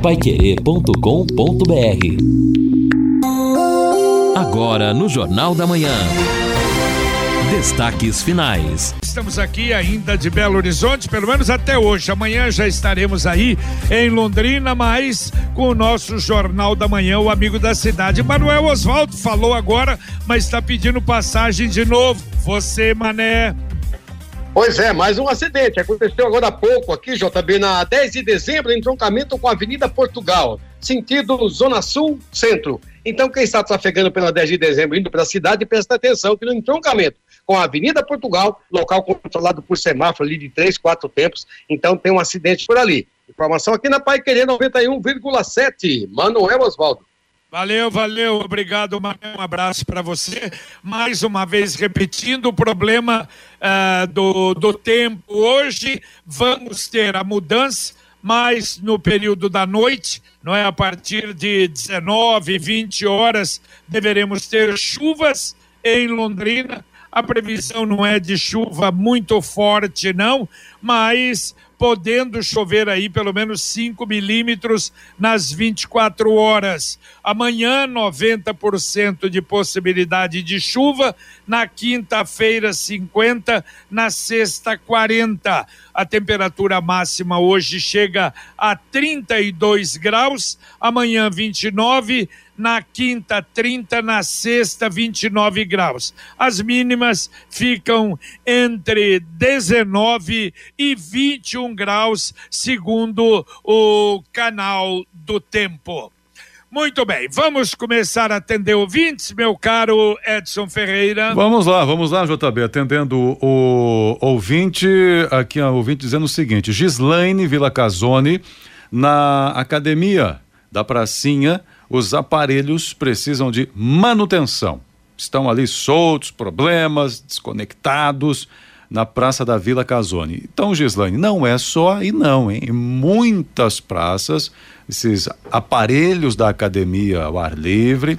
paiquerê.com.br Agora no Jornal da Manhã. Destaques finais. Estamos aqui ainda de Belo Horizonte, pelo menos até hoje. Amanhã já estaremos aí em Londrina, mas com o nosso Jornal da Manhã, o amigo da cidade. Manuel Oswaldo falou agora, mas está pedindo passagem de novo. Você, Mané. Pois é, mais um acidente. Aconteceu agora há pouco aqui, JB, na 10 de dezembro, entroncamento com a Avenida Portugal, sentido Zona Sul Centro. Então, quem está trafegando pela 10 de dezembro indo para a cidade, presta atenção que no entroncamento com a Avenida Portugal, local controlado por semáforo ali de três, quatro tempos, então tem um acidente por ali. Informação aqui na Pai Querer 91,7. Manuel Oswaldo. Valeu, valeu, obrigado, Manuel. Um abraço para você. Mais uma vez repetindo o problema uh, do, do tempo. Hoje vamos ter a mudança, mas no período da noite, não é? A partir de 19, 20 horas, deveremos ter chuvas em Londrina. A previsão não é de chuva muito forte, não, mas podendo chover aí pelo menos 5 milímetros nas 24 horas. Amanhã, 90% de possibilidade de chuva. Na quinta-feira, 50%. Na sexta, 40%. A temperatura máxima hoje chega a 32 graus. Amanhã, 29 na quinta 30, na sexta 29 graus. As mínimas ficam entre 19 e 21 graus, segundo o canal do tempo. Muito bem, vamos começar a atender ouvintes, meu caro Edson Ferreira. Vamos lá, vamos lá, JB, atendendo o ouvinte, aqui o ouvinte dizendo o seguinte: Gislaine Vila Casone, na academia da Pracinha, os aparelhos precisam de manutenção. Estão ali soltos, problemas, desconectados na Praça da Vila Casone. Então, Gislaine, não é só aí não, hein? Em muitas praças, esses aparelhos da academia ao ar livre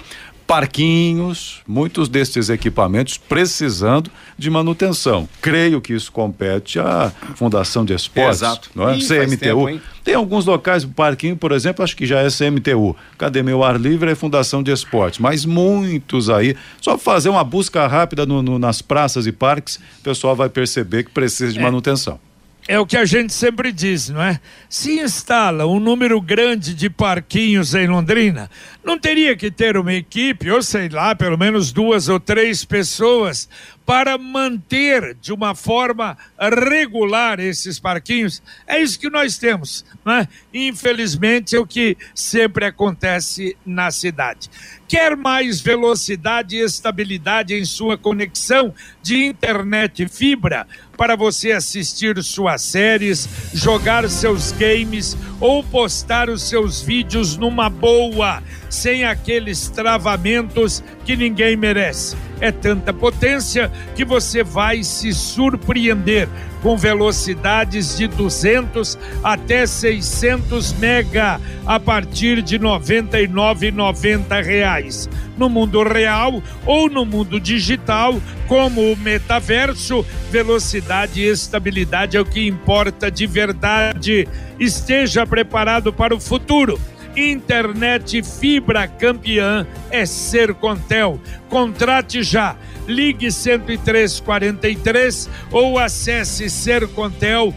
parquinhos, muitos destes equipamentos precisando de manutenção. Creio que isso compete à Fundação de Esportes, Exato. não é? Ih, CMTU. tempo, Tem alguns locais, o parquinho, por exemplo, acho que já é CMTU. Academia ao Ar Livre é Fundação de Esportes, mas muitos aí, só fazer uma busca rápida no, no, nas praças e parques, o pessoal vai perceber que precisa de É. manutenção. É o que a gente sempre diz, não é? Se instala um número grande de parquinhos em Londrina, não teria que ter uma equipe, ou sei lá, pelo menos duas ou três pessoas, para manter de uma forma regular esses parquinhos? É isso que nós temos, não é? Infelizmente é o que sempre acontece na cidade. Quer mais velocidade e estabilidade em sua conexão de internet fibra para você assistir suas séries, jogar seus games ou postar os seus vídeos numa boa, sem aqueles travamentos que ninguém merece. É tanta potência que você vai se surpreender com velocidades de 200 até 600 mega a partir de 99,90 reais. No mundo real ou no mundo digital, como o metaverso, velocidade e estabilidade é o que importa de verdade. Esteja preparado para o futuro. Internet fibra campeã é Sercontel. Contrate já. Ligue 10343 ou acesse sercontel.com.br.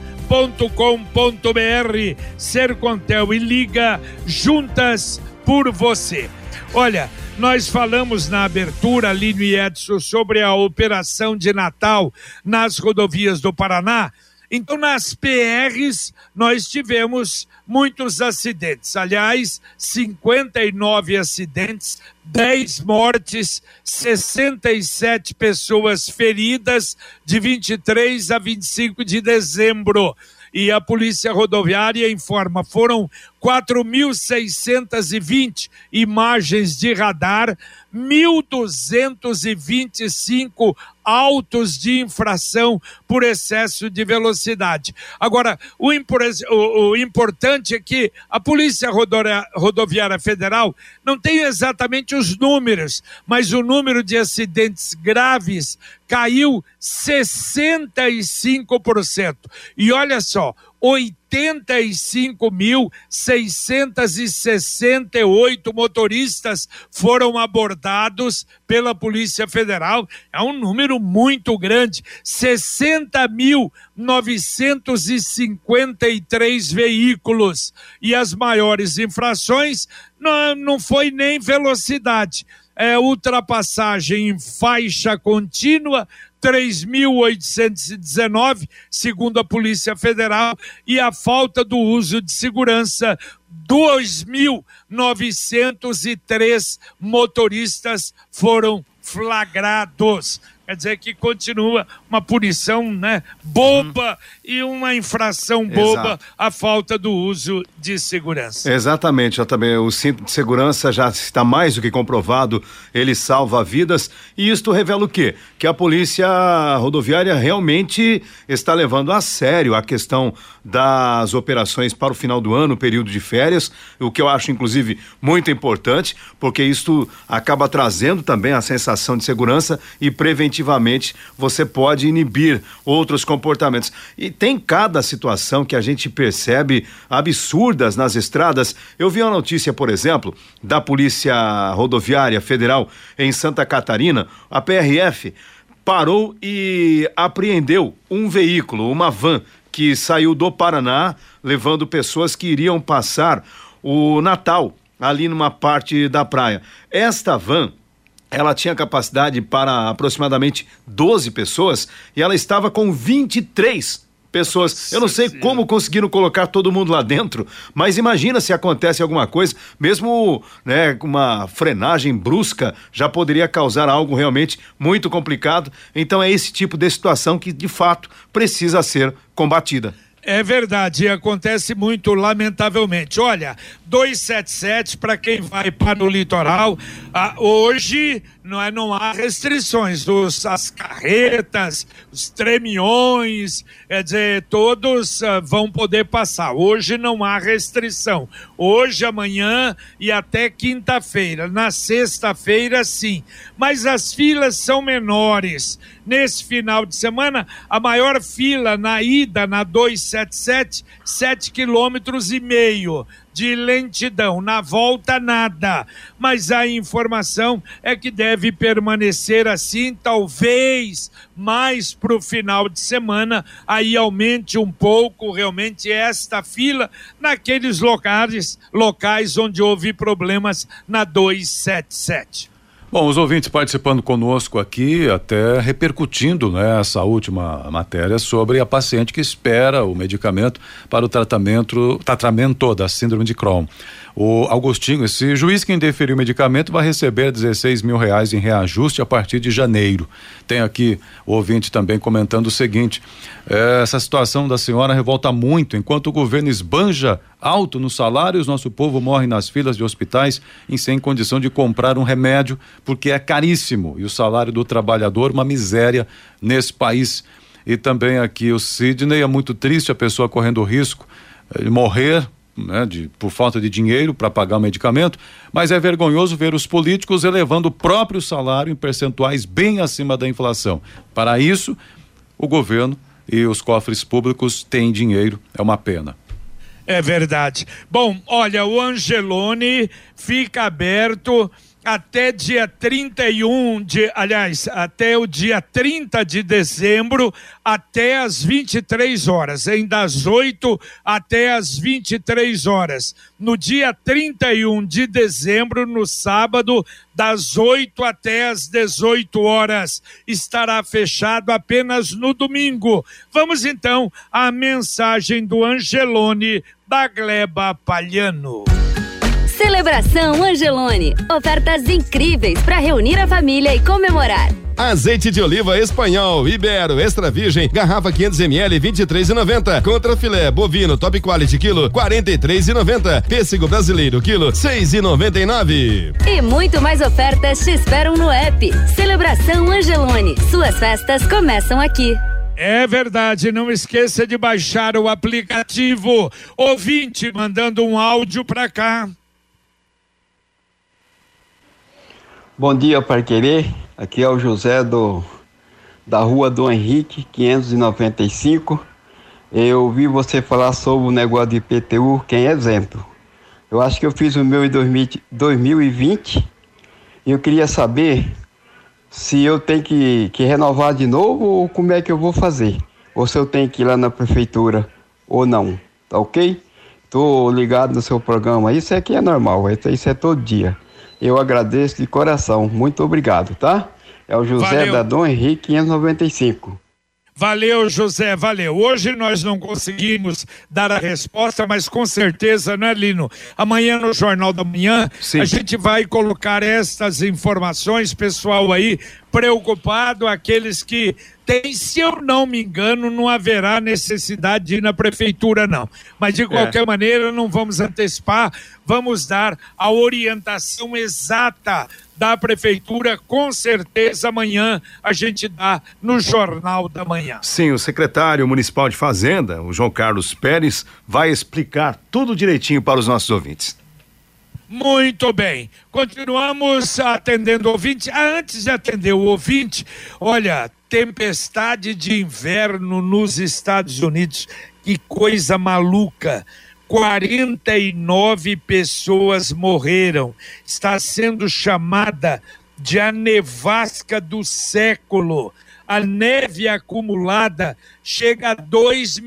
Sercontel e liga juntas por você. Olha, nós falamos na abertura, Lino e Edson, sobre a operação de Natal nas rodovias do Paraná. Então, nas PRs, nós tivemos muitos acidentes. Aliás, 59 acidentes, 10 mortes, 67 pessoas feridas de 23 a 25 de dezembro. E a Polícia Rodoviária informa, foram 4.620 imagens de radar, 1.225 autos de infração por excesso de velocidade. Agora, o, o- importante é que a Polícia Rodoviária Federal não tem exatamente os números, mas o número de acidentes graves caiu 65%. E olha só, 85.668 motoristas foram abordados pela Polícia Federal. É um número muito grande. 60.953 veículos. E as maiores infrações não, não foi nem velocidade. É ultrapassagem em faixa contínua, 3.819, segundo a Polícia Federal, e a falta do uso de segurança, 2.903 motoristas foram flagrados. Quer dizer que continua uma punição né, boba uhum. e uma infração boba Exato. a falta do uso de segurança. Exatamente, já também o cinto de segurança já está mais do que comprovado, ele salva vidas e isto revela o quê? Que a polícia rodoviária realmente está levando a sério a questão das operações para o final do ano, período de férias, o que eu acho inclusive muito importante, porque isto acaba trazendo também a sensação de segurança e preventivamente você pode inibir outros comportamentos. E tem cada situação que a gente percebe absurdas nas estradas. Eu vi uma notícia, por exemplo, da Polícia Rodoviária Federal em Santa Catarina, a PRF parou e apreendeu um veículo, uma van que saiu do Paraná, levando pessoas que iriam passar o Natal ali numa parte da praia. Esta van ela tinha capacidade para aproximadamente 12 pessoas e ela estava com 23 pessoas. Eu não sei como conseguiram colocar todo mundo lá dentro, mas imagina se acontece alguma coisa, mesmo né, uma frenagem brusca já poderia causar algo realmente muito complicado. Então é esse tipo de situação que de fato precisa ser combatida. É verdade, acontece muito, lamentavelmente. Olha, 277 para quem vai para o litoral, ah, hoje não, é, não há restrições. Os, as carretas, os tremiões, quer dizer, todos ah, vão poder passar. Hoje não há restrição. Hoje, amanhã e até quinta-feira. Na sexta-feira, sim. Mas as filas são menores nesse final de semana, a maior fila na ida na 277, 7 quilômetros e meio de lentidão. Na volta, nada. Mas a informação é que deve permanecer assim, talvez mais para o final de semana, aí aumente um pouco realmente esta fila naqueles locais, locais onde houve problemas na 277. Bom, os ouvintes participando conosco aqui, até repercutindo né, essa última matéria sobre a paciente que espera o medicamento para o tratamento, tratamento da síndrome de Crohn. O Augustinho, esse juiz que indeferiu o medicamento vai receber 16 mil reais em reajuste a partir de janeiro. Tem aqui o ouvinte também comentando o seguinte: é, essa situação da senhora revolta muito. Enquanto o governo esbanja alto nos salários, nosso povo morre nas filas de hospitais em sem condição de comprar um remédio porque é caríssimo e o salário do trabalhador uma miséria nesse país. E também aqui o Sidney é muito triste a pessoa correndo o risco de morrer né, de, por falta de dinheiro para pagar o medicamento, mas é vergonhoso ver os políticos elevando o próprio salário em percentuais bem acima da inflação. Para isso, o governo e os cofres públicos têm dinheiro, é uma pena. É verdade. Bom, olha, o Angelone fica aberto até dia 31 de, aliás, até o dia 30 de dezembro, até as 23 horas, em das 8 até as 23 horas. No dia 31 de dezembro, no sábado, das 8 até as 18 horas. Estará fechado apenas no domingo. Vamos então à mensagem do Angelone da Gleba Palhano. Celebração Angelone. Ofertas incríveis para reunir a família e comemorar. Azeite de oliva espanhol, Ibero, extra virgem, garrafa 500 ml, 23,90. Contra filé bovino top quality quilo, 43,90. Pêssego brasileiro quilo, 6,99. E muito mais ofertas te esperam no app. Celebração Angelone. Suas festas começam aqui. É verdade, não esqueça de baixar o aplicativo. Ouvinte mandando um áudio para cá. Bom dia, Parquerê. Aqui é o José do da Rua do Henrique, 595. Eu ouvi você falar sobre o negócio de IPTU, quem é isento. Eu acho que eu fiz o meu em 2020 e eu queria saber se eu tenho que, que renovar de novo ou como é que eu vou fazer. Ou se eu tenho que ir lá na prefeitura ou não. Tá ok? Tô ligado no seu programa. Isso aqui é normal, isso é todo dia. Eu agradeço de coração. Muito obrigado, tá? É o José Valeu. da Dom Henrique 595. Valeu, José, valeu. Hoje nós não conseguimos dar a resposta, mas com certeza, né, Lino? Amanhã no Jornal da Manhã, Sim. a gente vai colocar estas informações, pessoal aí preocupado, aqueles que têm, se eu não me engano, não haverá necessidade de ir na prefeitura, não. Mas de qualquer maneira, não vamos antecipar, vamos dar a orientação exata da prefeitura, com certeza amanhã a gente dá no Jornal da Manhã. Sim, o secretário municipal de Fazenda, o João Carlos Pérez, vai explicar tudo direitinho para os nossos ouvintes. Muito bem. Continuamos atendendo o ouvinte. Ah, antes de atender o ouvinte, olha, tempestade de inverno nos Estados Unidos. Que coisa maluca. 49 pessoas morreram. Está sendo chamada de a nevasca do século. A neve acumulada chega a 2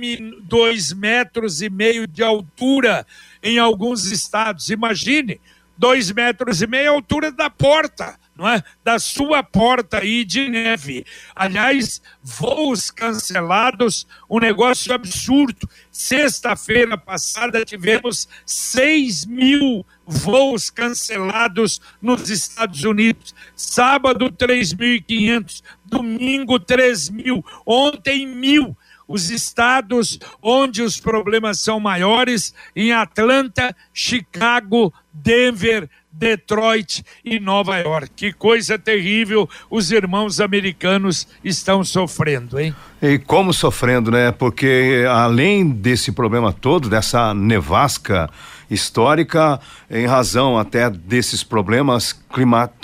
dois metros e meio de altura em alguns estados. Imagine, dois metros e meio a altura da porta, não é? Da sua porta aí de neve. Aliás, voos cancelados, um negócio absurdo. Sexta-feira passada tivemos 6 mil voos cancelados nos Estados Unidos. Sábado, 3.500. Domingo, 3 mil. Ontem, mil os estados onde os problemas são maiores, em Atlanta, Chicago, Denver, Detroit e Nova York. Que coisa terrível os irmãos americanos estão sofrendo, hein? E como sofrendo, né? Porque além desse problema todo, dessa nevasca histórica, em razão até desses problemas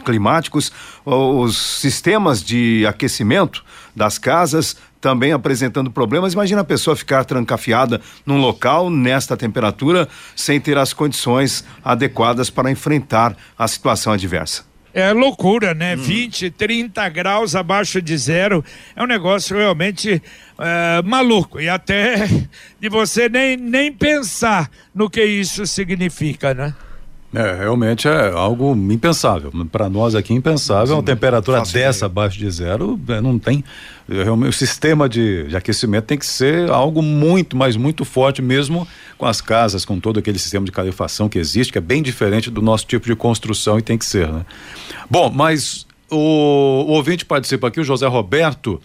climáticos, os sistemas de aquecimento das casas também apresentando problemas. Imagina a pessoa ficar trancafiada num local nesta temperatura sem ter as condições adequadas para enfrentar a situação adversa. É loucura, né? Hum. 20, 30 graus abaixo de zero é um negócio realmente uh, maluco. E até de você nem, nem pensar no que isso significa, né? É, realmente é algo impensável. Para nós aqui, impensável. Sim, uma temperatura dessa abaixo de zero, é, não tem. Realmente, o sistema de, de, aquecimento tem que ser algo muito, mas muito forte, mesmo com as casas, com todo aquele sistema de calefação que existe, que é bem diferente do nosso tipo de construção e tem que ser, né? Bom, mas o, o ouvinte participa aqui, o José Roberto.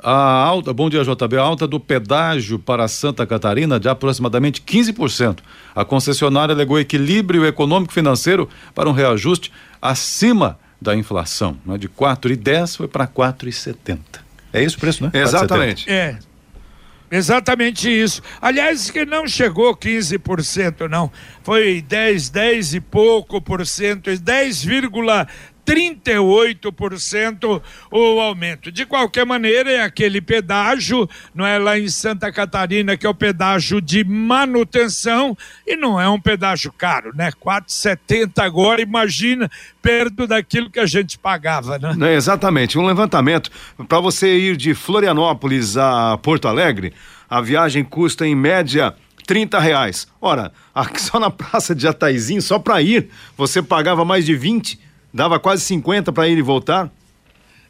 A alta, bom dia JB, a alta do pedágio para Santa Catarina de aproximadamente 15%. A concessionária alegou equilíbrio econômico financeiro para um reajuste acima da inflação, né? de 4,10 foi para 4,70. É isso o preço, né? Exatamente. É. Exatamente isso. Aliás, que não chegou 15%, não. Foi 10, 10 e pouco por cento, 10,38% o aumento. De qualquer maneira, é aquele pedágio, não é lá em Santa Catarina, que é o pedágio de manutenção, e não é um pedágio caro, né? 4,70 agora, imagina, perto daquilo que a gente pagava, né? É, exatamente. Um levantamento. Para você ir de Florianópolis a Porto Alegre, a viagem custa em média 30 reais. Ora, só na praça de Jataizinho, só para ir, você pagava mais de 20, dava quase 50 para ir e voltar.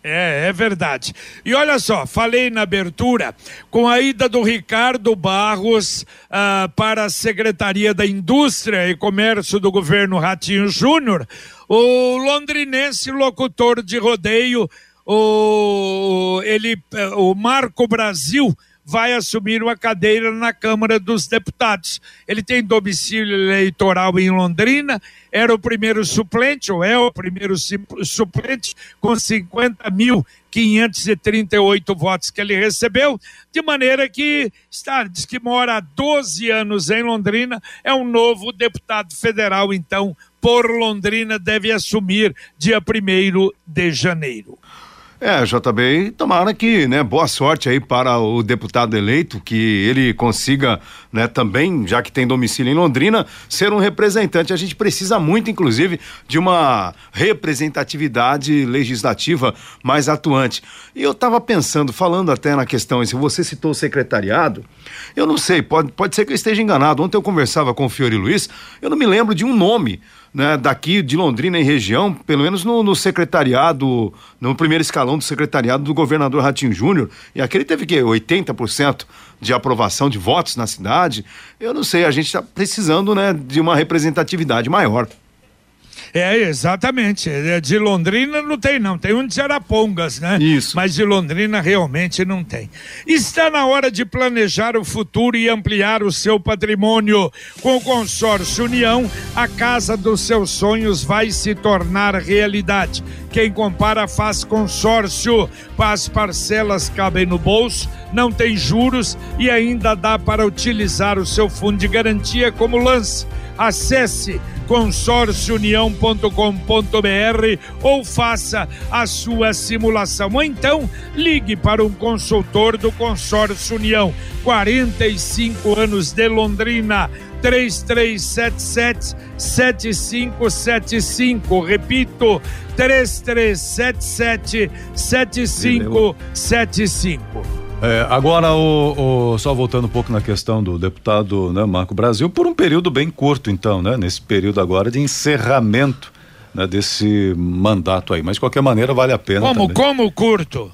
É, é verdade. E olha só, falei na abertura, com a ida do Ricardo Barros ah, para a Secretaria da Indústria e Comércio do governo Ratinho Júnior, o londrinense locutor de rodeio, o, ele, o Marco Brasil, vai assumir uma cadeira na Câmara dos Deputados. Ele tem domicílio eleitoral em Londrina, era o primeiro suplente, ou é o primeiro suplente, com 50 mil 538 votos que ele recebeu, de maneira que está, diz que mora há 12 anos em Londrina, é um novo deputado federal, então, por Londrina, deve assumir dia 1 de janeiro. É, JB, tomara que, né, boa sorte aí para o deputado eleito, que ele consiga, né, também, já que tem domicílio em Londrina, ser um representante. A gente precisa muito, inclusive, de uma representatividade legislativa mais atuante. E eu estava pensando, falando até na questão, se você citou o secretariado, eu não sei, pode, pode ser que eu esteja enganado. Ontem eu conversava com o Fiore Luiz, eu não me lembro de um nome né, daqui de Londrina e região, pelo menos no, no, secretariado, no primeiro escalão do secretariado do governador Ratinho Júnior, e aquele teve que 80% de aprovação de votos na cidade. Eu não sei, a gente está precisando né, de uma representatividade maior. É, exatamente. É, de Londrina não tem, não. Tem um de Arapongas, né? Isso. Mas de Londrina realmente não tem. Está na hora de planejar o futuro e ampliar o seu patrimônio. Com o consórcio União, a casa dos seus sonhos vai se tornar realidade. Quem compara faz consórcio. As parcelas cabem no bolso, não tem juros e ainda dá para utilizar o seu fundo de garantia como lance. Acesse consórciounião.com.br ou faça a sua simulação. Ou então, ligue para um consultor do Consórcio União. 45 anos de Londrina. 3377 7575. Repito, 3377 7575. É, agora, o, o, só voltando um pouco na questão do deputado né, Marco Brasil, por um período bem curto, então, né? Nesse período agora de encerramento né, desse mandato aí. Mas de qualquer maneira vale a pena. Como, também. como curto?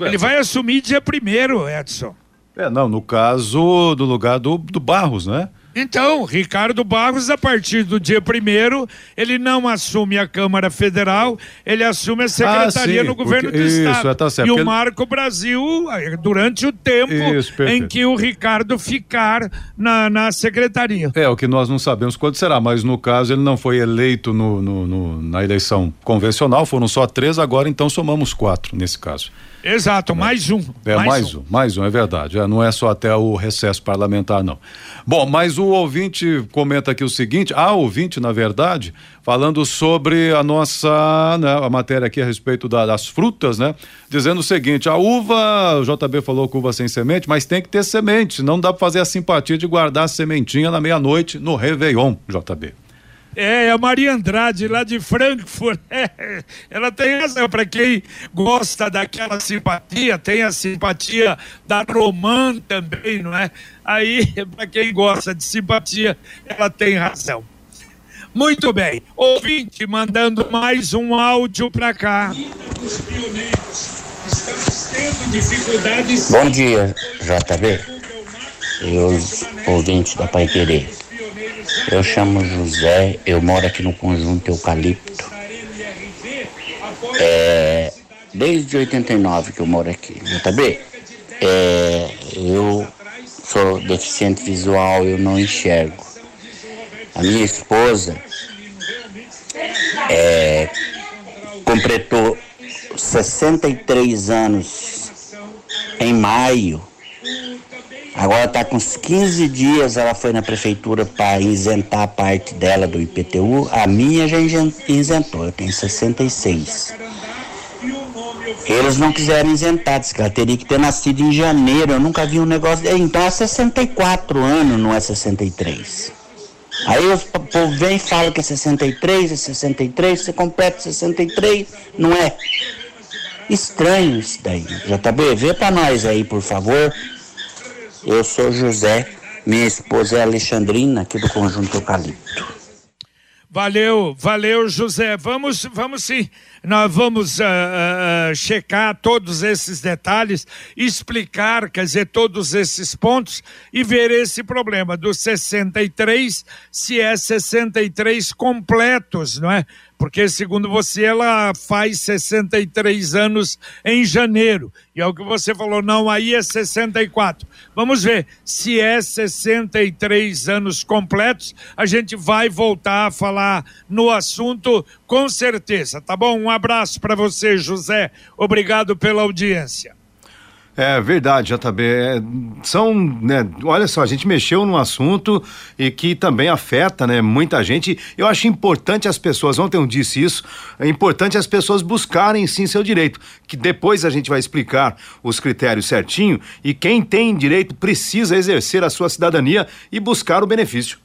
É, Ele vai assumir dia primeiro, Edson. É, não, no caso do lugar do, do Barros, né? Então, Ricardo Barros, a partir do dia primeiro, ele não assume a Câmara Federal, ele assume a secretaria ah, sim, no governo porque, do isso, Estado. É, tá certo, e o. Marco Brasil, durante o tempo isso, em que o Ricardo ficar na, na secretaria. É, o que nós não sabemos quando será, mas no caso ele não foi eleito no, no, no na eleição convencional, foram só três, agora então somamos quatro nesse caso. Exato, mais um. É, mais, mais um. um. mais um, é verdade. É, não é só até o recesso parlamentar, não. Bom, mas o ouvinte comenta aqui o seguinte: há ouvinte, na verdade, falando sobre a nossa né, a matéria aqui a respeito da, das frutas, né? Dizendo o seguinte: a uva, o JB falou que uva sem semente, mas tem que ter semente, não dá para fazer a simpatia de guardar a sementinha na meia-noite no Réveillon, JB. É, a Maria Andrade, lá de Frankfurt. É, ela tem razão. Para quem gosta daquela simpatia, tem a simpatia da Romã também, não é? Aí, para quem gosta de simpatia, ela tem razão. Muito bem. Ouvinte mandando mais um áudio para cá. Bom dia, JB. E os ouvintes da Pai Querer. Eu chamo José, eu moro aqui no conjunto Eucalipto. É, desde 89 que eu moro aqui, JB. É, eu sou deficiente visual, eu não enxergo. A minha esposa é, completou 63 anos em maio Agora está com uns 15 dias, ela foi na prefeitura para isentar a parte dela do IPTU. A minha já isentou, eu tenho 66. Eles não quiseram isentar, disse que ela teria que ter nascido em janeiro. Eu nunca vi um negócio. Então é 64 anos, não é 63. Aí o povo vem e fala que é 63, é 63, você completa 63, não é? Estranho isso daí. JB, vê para nós aí, por favor. Eu sou José, minha esposa é Alexandrina, aqui do Conjunto Eucalipto. Valeu, valeu, José. Vamos, vamos sim. Nós vamos uh, uh, checar todos esses detalhes, explicar, quer dizer, todos esses pontos e ver esse problema dos 63, se é 63 completos, não é? Porque segundo você ela faz 63 anos em janeiro. E é o que você falou, não, aí é 64. Vamos ver se é 63 anos completos, a gente vai voltar a falar no assunto com certeza, tá bom? Um abraço para você, José. Obrigado pela audiência. É verdade, JB. É, são, né, olha só, a gente mexeu num assunto e que também afeta, né, muita gente. Eu acho importante as pessoas, ontem eu disse isso, é importante as pessoas buscarem sim seu direito, que depois a gente vai explicar os critérios certinho e quem tem direito precisa exercer a sua cidadania e buscar o benefício.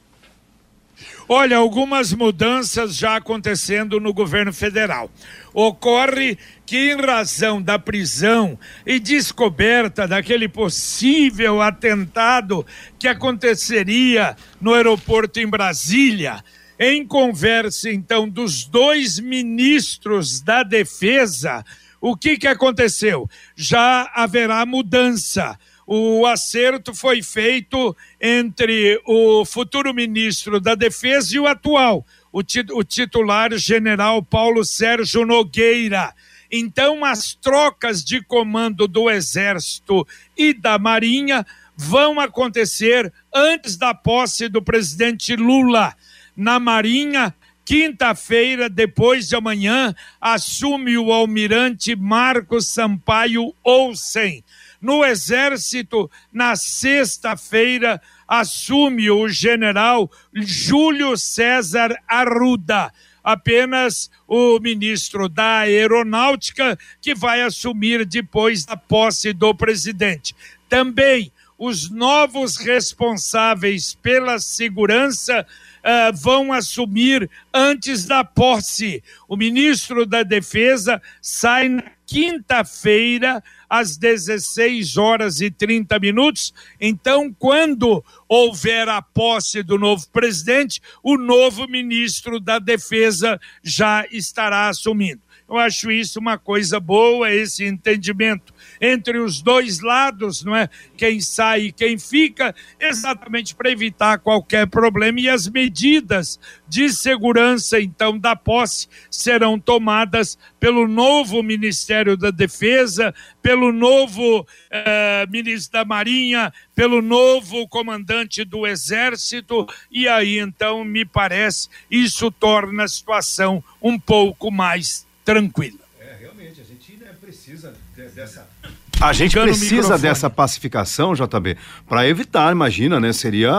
Olha, algumas mudanças já acontecendo no governo federal. Ocorre que, em razão da prisão e descoberta daquele possível atentado que aconteceria no aeroporto em Brasília, em conversa então dos dois ministros da Defesa, o que que aconteceu? Já haverá mudança o acerto foi feito entre o futuro ministro da Defesa e o atual, o, o titular general Paulo Sérgio Nogueira. Então, as trocas de comando do Exército e da Marinha vão acontecer antes da posse do presidente Lula. Na Marinha, quinta-feira, depois de amanhã, assume o almirante Marcos Sampaio Olsen no Exército, na sexta-feira, assume o general Júlio César Arruda. Apenas o ministro da Aeronáutica, que vai assumir depois da posse do presidente. Também os novos responsáveis pela segurança uh, vão assumir antes da posse. O ministro da Defesa sai na quinta-feira às 16 horas e 30 minutos. Então, quando houver a posse do novo presidente, o novo ministro da Defesa já estará assumindo. Eu acho isso uma coisa boa, esse entendimento entre os dois lados, não é? Quem sai e quem fica, exatamente para evitar qualquer problema. E as medidas de segurança, então, da posse serão tomadas pelo novo Ministério da Defesa, pelo novo eh, ministro da Marinha, pelo novo comandante do Exército, e aí, então, me parece, isso torna a situação um pouco mais tranquila. É, realmente, a gente né, precisa dessa a gente precisa dessa pacificação, JB, para evitar, imagina, né? Seria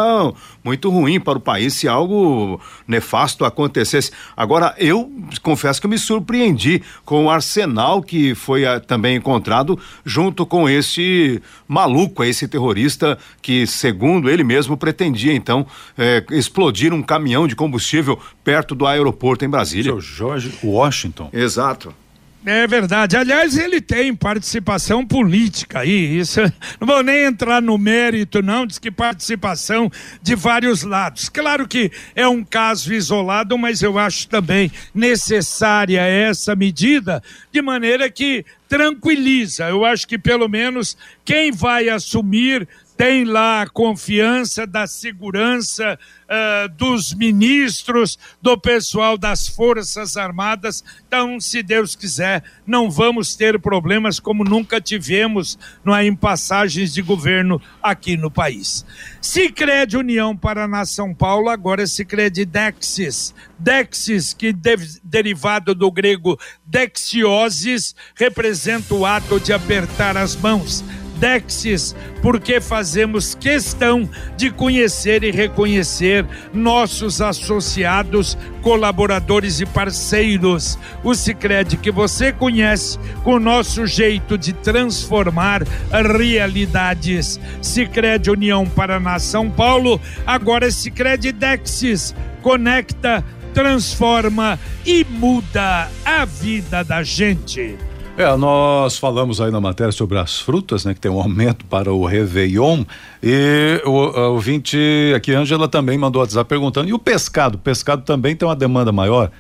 muito ruim para o país se algo nefasto acontecesse. Agora, eu confesso que me surpreendi com o arsenal que foi a, ah, também encontrado junto com esse maluco, esse terrorista que, segundo ele mesmo, pretendia então é, explodir um caminhão de combustível perto do aeroporto em Brasília. Seu Jorge Washington. Exato. É verdade. Aliás, ele tem participação política aí. Isso, não vou nem entrar no mérito, não, diz que participação de vários lados. Claro que é um caso isolado, mas eu acho também necessária essa medida, de maneira que tranquiliza. Eu acho que pelo menos quem vai assumir tem lá a confiança da segurança uh, dos ministros, do pessoal das Forças Armadas. Então, se Deus quiser, não vamos ter problemas como nunca tivemos no, em passagens de governo aqui no país. Sicredi União Paraná São Paulo, agora Sicredi Dexis. Dexis, que de, derivado do grego dexiosis, representa o ato de apertar as mãos Dexis, porque fazemos questão de conhecer e reconhecer nossos associados, colaboradores e parceiros. O Sicredi que você conhece, com o nosso jeito de transformar realidades. Sicredi União Paraná São Paulo, agora é Sicredi Dexis. Conecta, transforma e muda a vida da gente. É, nós falamos aí na matéria sobre as frutas, né? Que tem um aumento para o Réveillon. E o, o ouvinte aqui, Ângela, também mandou WhatsApp perguntando: e o pescado? O pescado também tem uma demanda maior?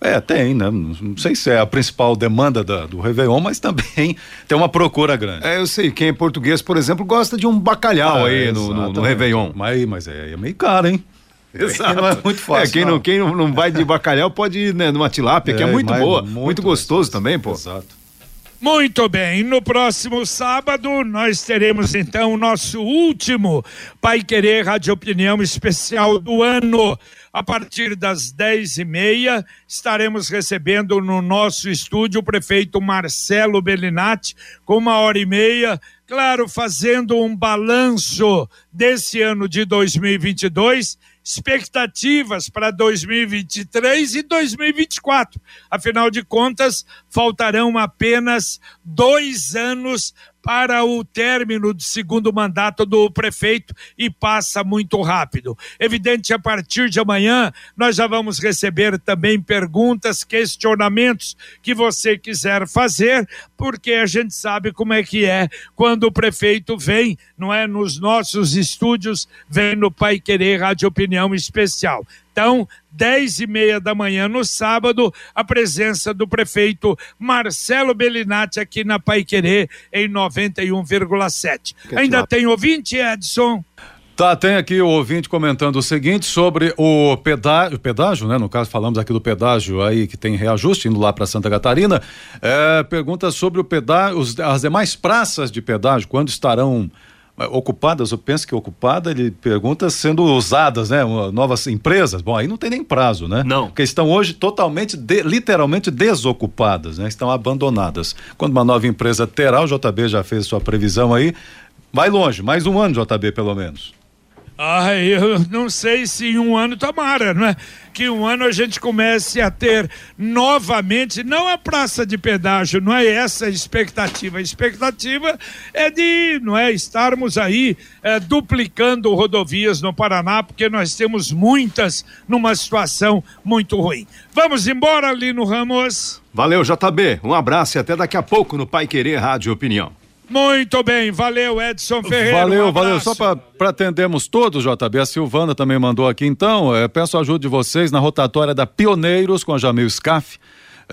É, tem, né? Não sei se é a principal demanda da, do Réveillon, mas também tem uma procura grande. É, eu sei, quem é português, por exemplo, gosta de um bacalhau ah, aí no, no, no, Réveillon. Mas, mas é, é meio caro, hein? Exato. Não é muito fácil. É, quem não, quem não vai de bacalhau pode ir né, numa tilápia, é, que é muito boa, muito, muito gostoso também, pô. Exato. Muito bem, no próximo sábado nós teremos então o nosso último Pai Querer Rádio Opinião especial do ano. A partir das dez e meia estaremos recebendo no nosso estúdio o prefeito Marcelo Bellinati com uma hora e meia claro, fazendo um balanço desse ano de 2022 expectativas para 2023 e 2024. Afinal de contas, faltarão apenas dois anos para o término do segundo mandato do prefeito e passa muito rápido. Evidente, a partir de amanhã, nós já vamos receber também perguntas, questionamentos que você quiser fazer, porque a gente sabe como é que é quando o prefeito vem, não é, nos nossos estúdios, vem no Pai Querer Rádio Opinião Especial. Então, dez e meia da manhã no sábado, a presença do prefeito Marcelo Bellinati aqui na Pai Querer em 91,7. Ainda tem ouvinte, Edson? Tá, tem aqui o ouvinte comentando o seguinte sobre o pedágio, pedágio, né? No caso, falamos aqui do pedágio aí que tem reajuste indo lá para Santa Catarina. É, pergunta sobre o pedágio, as demais praças de pedágio, quando estarão ocupadas, eu penso que ocupada, ele pergunta sendo usadas, né? Novas empresas. Bom, aí não tem nem prazo, né? Não. Porque estão hoje totalmente, de, literalmente desocupadas, né? Estão abandonadas. Quando uma nova empresa terá, o JB já fez sua previsão aí, vai longe, mais um ano, JB, pelo menos. Ah, eu não sei se em um ano tomara, não é? Que um ano a gente comece a ter novamente, não a praça de pedágio, não é essa a expectativa. A expectativa é de, não é, estarmos aí é, duplicando rodovias no Paraná, porque nós temos muitas numa situação muito ruim. Vamos embora, Lino Ramos. Valeu, JB. Um abraço e até daqui a pouco no Pai Querer Rádio Opinião. Muito bem, valeu Edson Ferreira. Valeu, um valeu. Só para atendermos todos, JB. A Silvana também mandou aqui, então. É, peço a ajuda de vocês na rotatória da Pioneiros com a Jamil Scaff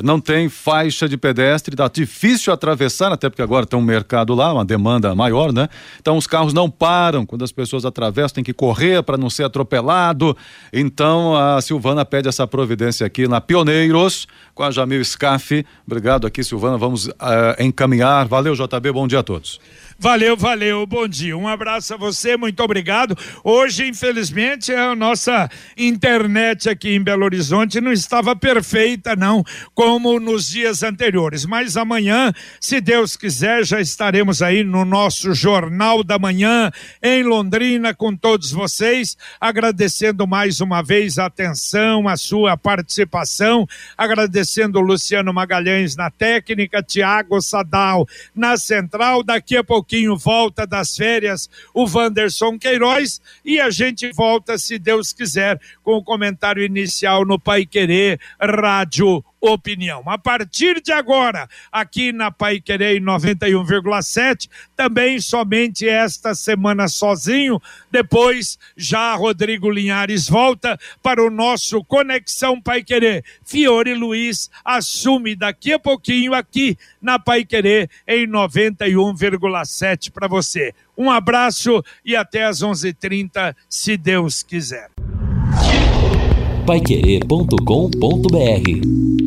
não tem faixa de pedestre, tá difícil atravessar, até porque agora tem um mercado lá, uma demanda maior, né? Então os carros não param quando as pessoas atravessam, tem que correr para não ser atropelado. Então a Silvana pede essa providência aqui na Pioneiros com a Jamil Scaff. Obrigado aqui, Silvana. Vamos uh, encaminhar. Valeu, JB. Bom dia a todos. Valeu, valeu, bom dia. Um abraço a você, muito obrigado. Hoje, infelizmente, a nossa internet aqui em Belo Horizonte não estava perfeita, não, como nos dias anteriores. Mas amanhã, se Deus quiser, já estaremos aí no nosso Jornal da Manhã, em Londrina, com todos vocês, agradecendo mais uma vez a atenção, a sua participação, agradecendo o Luciano Magalhães na técnica, Tiago Sadal na central. Daqui a pouco pouquinho volta das férias o Wanderson Queiroz e a gente volta, se Deus quiser, com o comentário inicial no Pai Querer Rádio opinião. A partir de agora, aqui na Pai Querer 91,7, também somente esta semana sozinho. Depois, já Rodrigo Linhares volta para o nosso Conexão Pai Querer. Fiore Luiz assume daqui a pouquinho aqui na Pai Querer em 91,7 para você. Um abraço e até às 11:30, se Deus quiser. Paiquerê.com.br